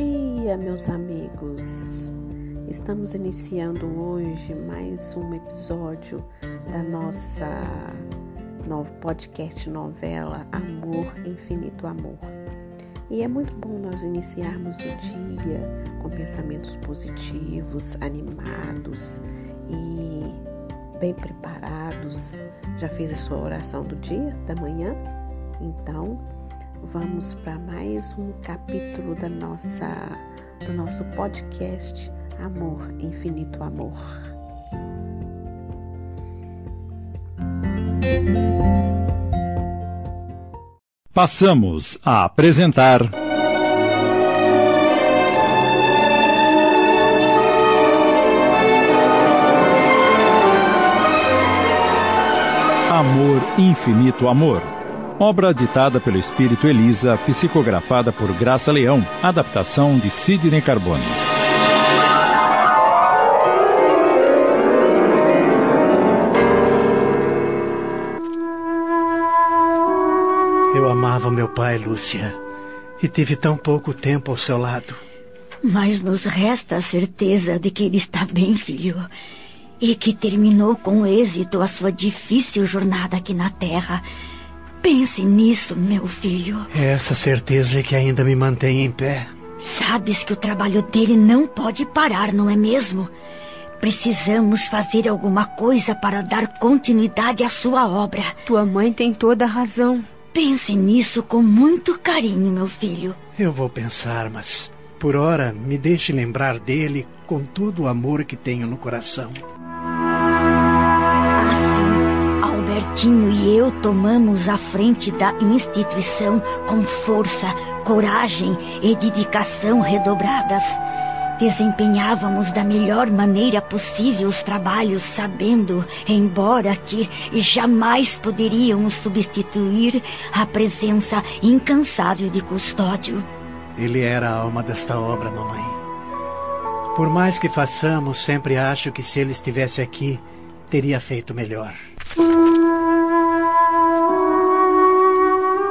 dia, meus amigos! Estamos iniciando hoje mais um episódio da nossa novo podcast novela Amor, Infinito Amor. E é muito bom nós iniciarmos o dia com pensamentos positivos, animados e bem preparados. Já fez a sua oração do dia, da manhã? Então, vamos para mais um capítulo da nossa do nosso podcast Amor, Infinito Amor. Passamos a apresentar Amor, Infinito Amor Obra ditada pelo espírito Elisa, psicografada por Graça Leão, adaptação de Sidney Carbone. Eu amava meu pai, Lúcia, e tive tão pouco tempo ao seu lado. Mas nos resta a certeza de que ele está bem, filho. E que terminou com êxito a sua difícil jornada aqui na Terra Pense nisso, meu filho. É essa certeza que ainda me mantém em pé. Sabes que o trabalho dele não pode parar, não é mesmo? Precisamos fazer alguma coisa para dar continuidade à sua obra. Tua mãe tem toda a razão. Pense nisso com muito carinho, meu filho. Eu vou pensar, mas por hora me deixe lembrar dele com todo o amor que tenho no coração. Albertinho e eu tomamos a frente da instituição com força, coragem e dedicação redobradas. Desempenhávamos da melhor maneira possível os trabalhos, sabendo, embora que jamais poderíamos substituir a presença incansável de Custódio. Ele era a alma desta obra, mamãe. Por mais que façamos, sempre acho que se ele estivesse aqui, teria feito melhor.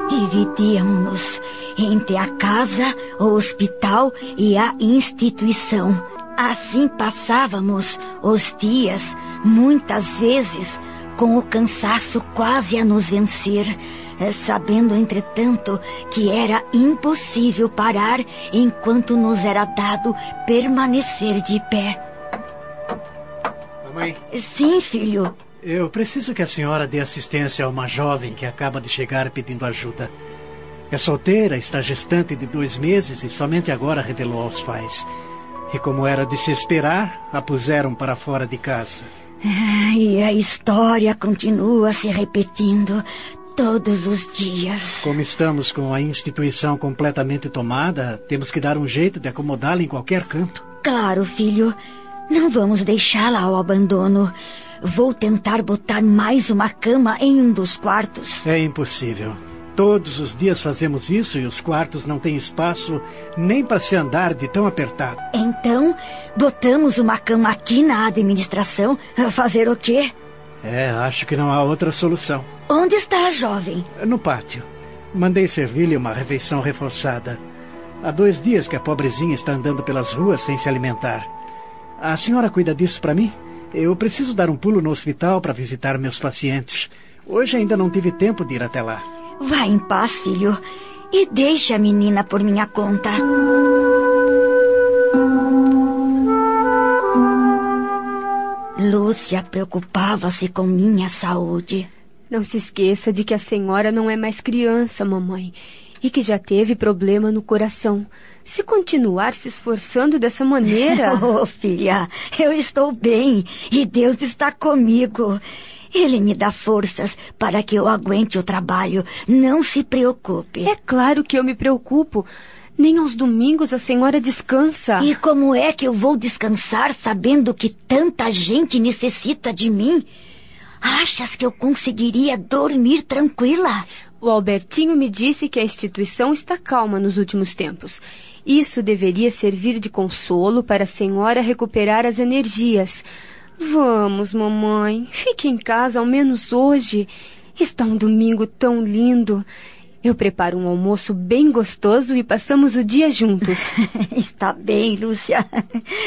Dividíamos-nos entre a casa, o hospital e a instituição. Assim passávamos os dias, muitas vezes, com o cansaço quase a nos vencer, eh, sabendo, entretanto, que era impossível parar enquanto nos era dado permanecer de pé. Mamãe? Sim, filho. Eu preciso que a senhora dê assistência a uma jovem que acaba de chegar pedindo ajuda. É solteira, está gestante de dois meses e somente agora revelou aos pais. E como era de se esperar, a puseram para fora de casa. E a história continua se repetindo todos os dias. Como estamos com a instituição completamente tomada, temos que dar um jeito de acomodá-la em qualquer canto. Claro, filho. Não vamos deixá-la ao abandono. Vou tentar botar mais uma cama em um dos quartos. É impossível. Todos os dias fazemos isso e os quartos não têm espaço nem para se andar de tão apertado. Então, botamos uma cama aqui na administração. Fazer o quê? É, acho que não há outra solução. Onde está a jovem? No pátio. Mandei servir-lhe uma refeição reforçada. Há dois dias que a pobrezinha está andando pelas ruas sem se alimentar. A senhora cuida disso para mim? Eu preciso dar um pulo no hospital para visitar meus pacientes. Hoje ainda não tive tempo de ir até lá. Vá em paz, filho. E deixe a menina por minha conta. Lúcia preocupava-se com minha saúde. Não se esqueça de que a senhora não é mais criança, mamãe, e que já teve problema no coração. Se continuar se esforçando dessa maneira. Oh, filha, eu estou bem e Deus está comigo. Ele me dá forças para que eu aguente o trabalho. Não se preocupe. É claro que eu me preocupo. Nem aos domingos a senhora descansa. E como é que eu vou descansar sabendo que tanta gente necessita de mim? Achas que eu conseguiria dormir tranquila? O Albertinho me disse que a instituição está calma nos últimos tempos. Isso deveria servir de consolo para a senhora recuperar as energias. Vamos, mamãe, fique em casa ao menos hoje. Está um domingo tão lindo. Eu preparo um almoço bem gostoso e passamos o dia juntos. Está bem, Lúcia.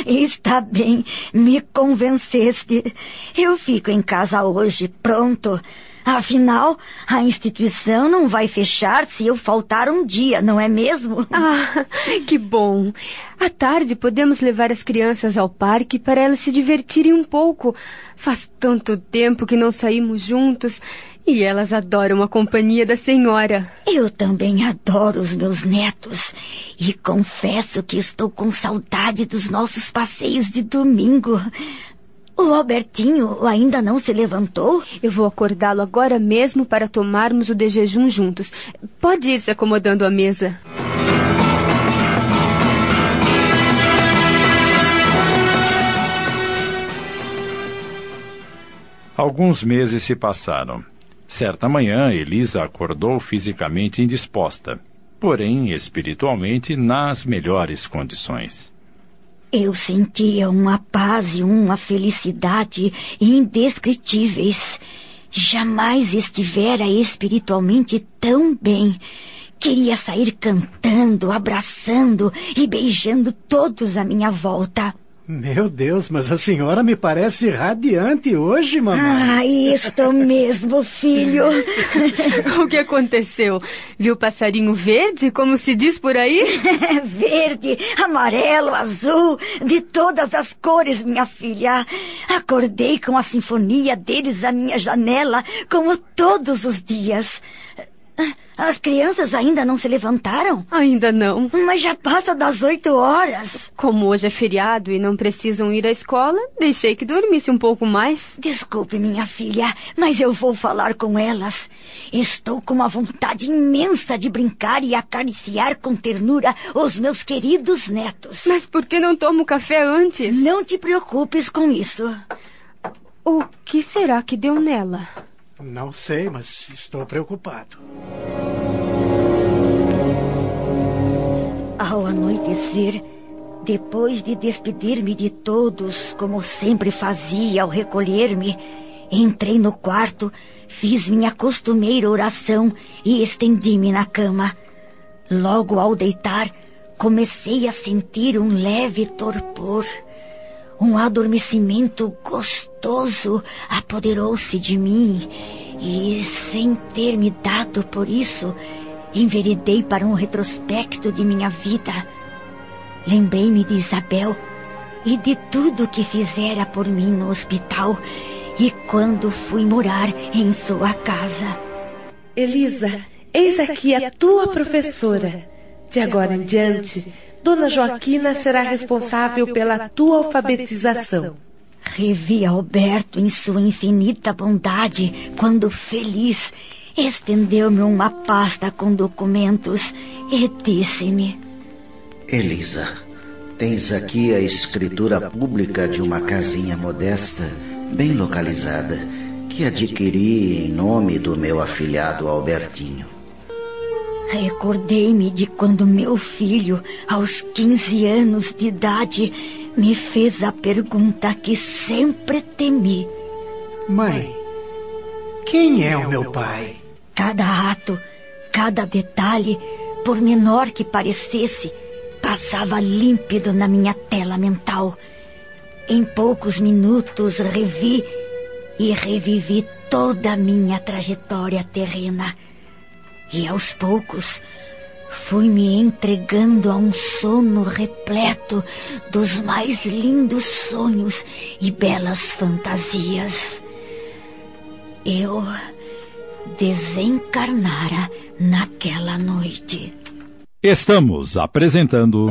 Está bem. Me convenceste. Eu fico em casa hoje, pronto. Afinal, a instituição não vai fechar se eu faltar um dia, não é mesmo? Ah, que bom. À tarde podemos levar as crianças ao parque para elas se divertirem um pouco. Faz tanto tempo que não saímos juntos. E elas adoram a companhia da senhora. Eu também adoro os meus netos. E confesso que estou com saudade dos nossos passeios de domingo. O Albertinho ainda não se levantou? Eu vou acordá-lo agora mesmo para tomarmos o de jejum juntos. Pode ir se acomodando à mesa. Alguns meses se passaram. Certa manhã, Elisa acordou fisicamente indisposta, porém espiritualmente nas melhores condições. Eu sentia uma paz e uma felicidade indescritíveis. Jamais estivera espiritualmente tão bem. Queria sair cantando, abraçando e beijando todos à minha volta. Meu Deus, mas a senhora me parece radiante hoje, mamãe. Ah, isto mesmo, filho. o que aconteceu? Viu passarinho verde, como se diz por aí? verde, amarelo, azul, de todas as cores, minha filha. Acordei com a sinfonia deles à minha janela, como todos os dias. As crianças ainda não se levantaram? Ainda não. Mas já passa das oito horas. Como hoje é feriado e não precisam ir à escola, deixei que dormisse um pouco mais. Desculpe, minha filha, mas eu vou falar com elas. Estou com uma vontade imensa de brincar e acariciar com ternura os meus queridos netos. Mas por que não tomo café antes? Não te preocupes com isso. O que será que deu nela? Não sei, mas estou preocupado. Ao anoitecer, depois de despedir-me de todos, como sempre fazia ao recolher-me, entrei no quarto, fiz minha costumeira oração e estendi-me na cama. Logo ao deitar, comecei a sentir um leve torpor. Um adormecimento gostoso apoderou-se de mim e, sem ter me dado por isso, enveredei para um retrospecto de minha vida. Lembrei-me de Isabel e de tudo que fizera por mim no hospital e quando fui morar em sua casa. Elisa, eis aqui a tua professora. De agora em diante, Dona Joaquina será responsável pela tua alfabetização. Revi Alberto em sua infinita bondade quando feliz estendeu-me uma pasta com documentos e disse-me: Elisa, tens aqui a escritura pública de uma casinha modesta, bem localizada, que adquiri em nome do meu afilhado Albertinho. Recordei-me de quando meu filho, aos 15 anos de idade, me fez a pergunta que sempre temi. Mãe, quem é o meu pai? Cada ato, cada detalhe, por menor que parecesse, passava límpido na minha tela mental. Em poucos minutos revi e revivi toda a minha trajetória terrena e aos poucos fui me entregando a um sono repleto dos mais lindos sonhos e belas fantasias. Eu desencarnara naquela noite. Estamos apresentando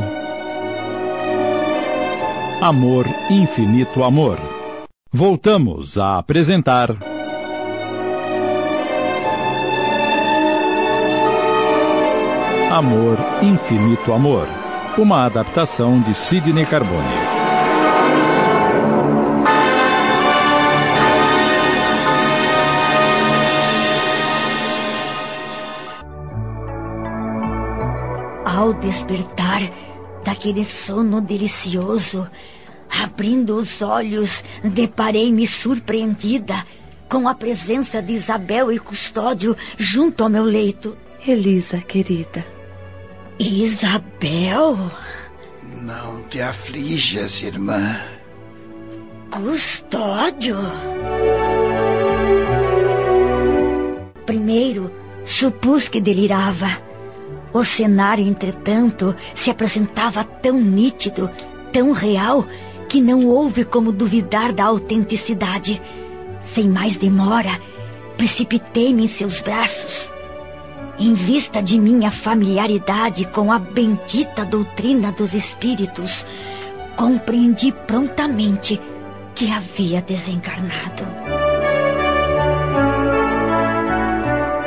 Amor Infinito Amor. Voltamos a apresentar Amor, Infinito Amor, uma adaptação de Sidney Carbone. Ao despertar daquele sono delicioso, abrindo os olhos, deparei-me surpreendida com a presença de Isabel e Custódio junto ao meu leito. Elisa, querida. Isabel? Não te aflijas, irmã. Custódio? Primeiro, supus que delirava. O cenário, entretanto, se apresentava tão nítido, tão real, que não houve como duvidar da autenticidade. Sem mais demora, precipitei-me em seus braços. Em vista de minha familiaridade com a bendita doutrina dos espíritos, compreendi prontamente que havia desencarnado.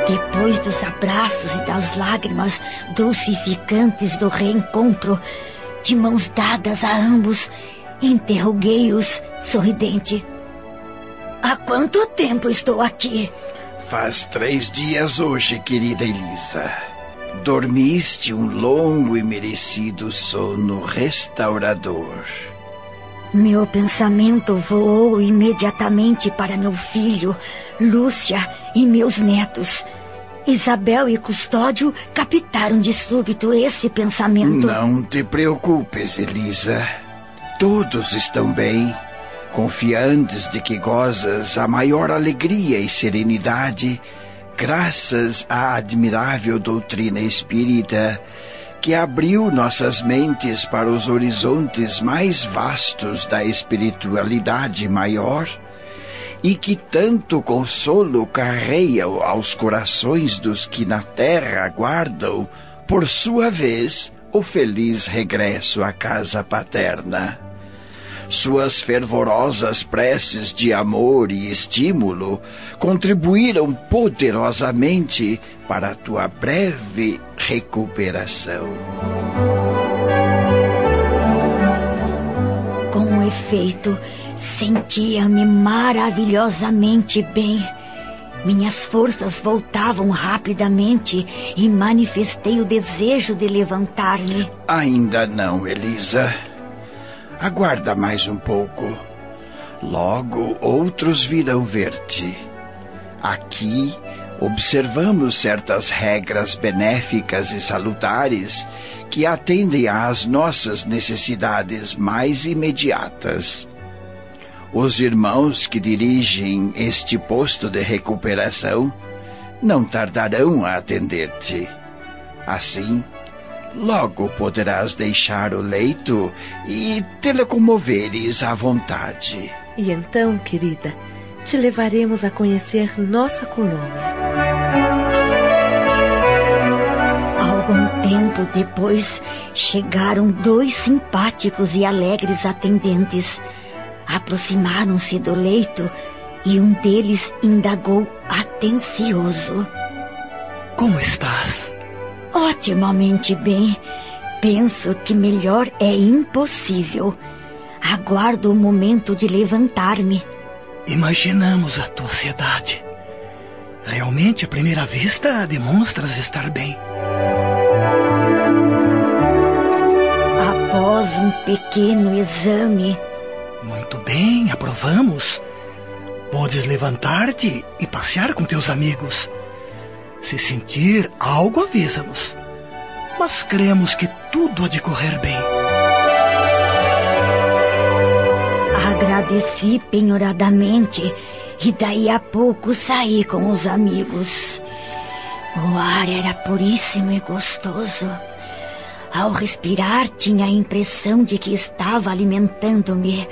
Depois dos abraços e das lágrimas dulcificantes do reencontro, de mãos dadas a ambos, interroguei-os sorridente. Há quanto tempo estou aqui? Faz três dias hoje, querida Elisa. Dormiste um longo e merecido sono restaurador. Meu pensamento voou imediatamente para meu filho, Lúcia e meus netos. Isabel e Custódio captaram de súbito esse pensamento. Não te preocupes, Elisa. Todos estão bem confiantes de que gozas a maior alegria e serenidade, graças à admirável doutrina espírita que abriu nossas mentes para os horizontes mais vastos da espiritualidade maior e que tanto consolo carreia aos corações dos que na terra aguardam, por sua vez, o feliz regresso à casa paterna. Suas fervorosas preces de amor e estímulo contribuíram poderosamente para a tua breve recuperação. Com efeito, sentia-me maravilhosamente bem. Minhas forças voltavam rapidamente e manifestei o desejo de levantar-me. Ainda não, Elisa. Aguarda mais um pouco. Logo outros virão ver-te. Aqui observamos certas regras benéficas e salutares que atendem às nossas necessidades mais imediatas. Os irmãos que dirigem este posto de recuperação não tardarão a atender-te. Assim, Logo poderás deixar o leito e te locomoveres à vontade. E então, querida, te levaremos a conhecer nossa colônia. Algum tempo depois, chegaram dois simpáticos e alegres atendentes. Aproximaram-se do leito e um deles indagou atencioso: Como estás? Otimamente bem. Penso que melhor é impossível. Aguardo o momento de levantar-me. Imaginamos a tua ansiedade. Realmente, à primeira vista, demonstras estar bem. Após um pequeno exame. Muito bem, aprovamos. Podes levantar-te e passear com teus amigos. Se sentir algo, avisa-nos. Mas cremos que tudo há de correr bem. Agradeci penhoradamente e daí a pouco saí com os amigos. O ar era puríssimo e gostoso. Ao respirar, tinha a impressão de que estava alimentando-me.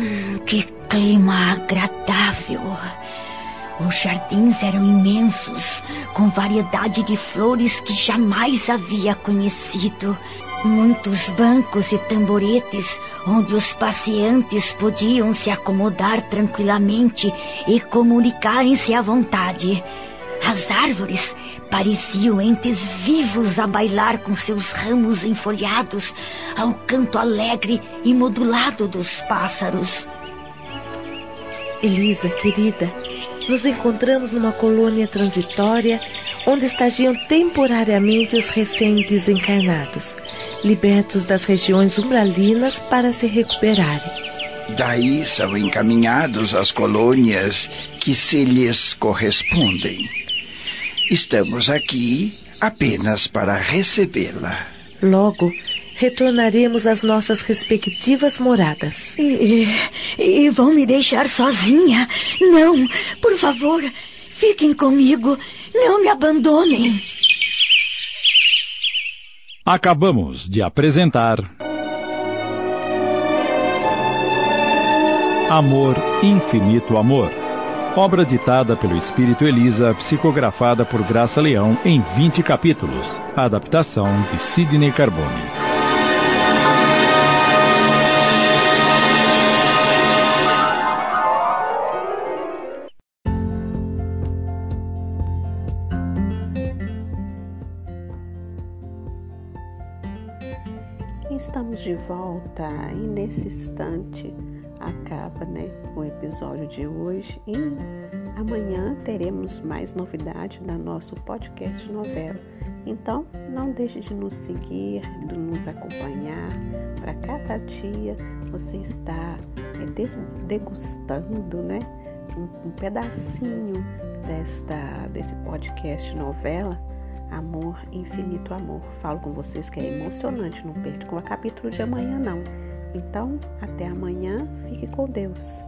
Hum, que clima agradável! Os jardins eram imensos, com variedade de flores que jamais havia conhecido. Muitos bancos e tamboretes onde os pacientes podiam se acomodar tranquilamente e comunicarem-se à vontade. As árvores pareciam entes vivos a bailar com seus ramos enfolhados ao canto alegre e modulado dos pássaros. Elisa, querida, nos encontramos numa colônia transitória onde estagiam temporariamente os recém-desencarnados, libertos das regiões umbralinas para se recuperarem. Daí são encaminhados às colônias que se lhes correspondem. Estamos aqui apenas para recebê-la. Logo, retornaremos às nossas respectivas moradas. E, e, vão me deixar sozinha? Não, por favor, fiquem comigo. Não me abandonem. Acabamos de apresentar. Amor, Infinito Amor. Obra ditada pelo Espírito Elisa, psicografada por Graça Leão em 20 capítulos. Adaptação de Sidney Carbone. E nesse instante acaba né, o episódio de hoje e amanhã teremos mais novidade da nosso podcast novela. Então não deixe de nos seguir, de nos acompanhar. Para cada dia você está é, degustando né, um, um pedacinho desta, desse podcast novela Amor, Infinito Amor. Falo com vocês que é emocionante, não perca o capítulo de amanhã não. Então, até amanhã, fique com Deus.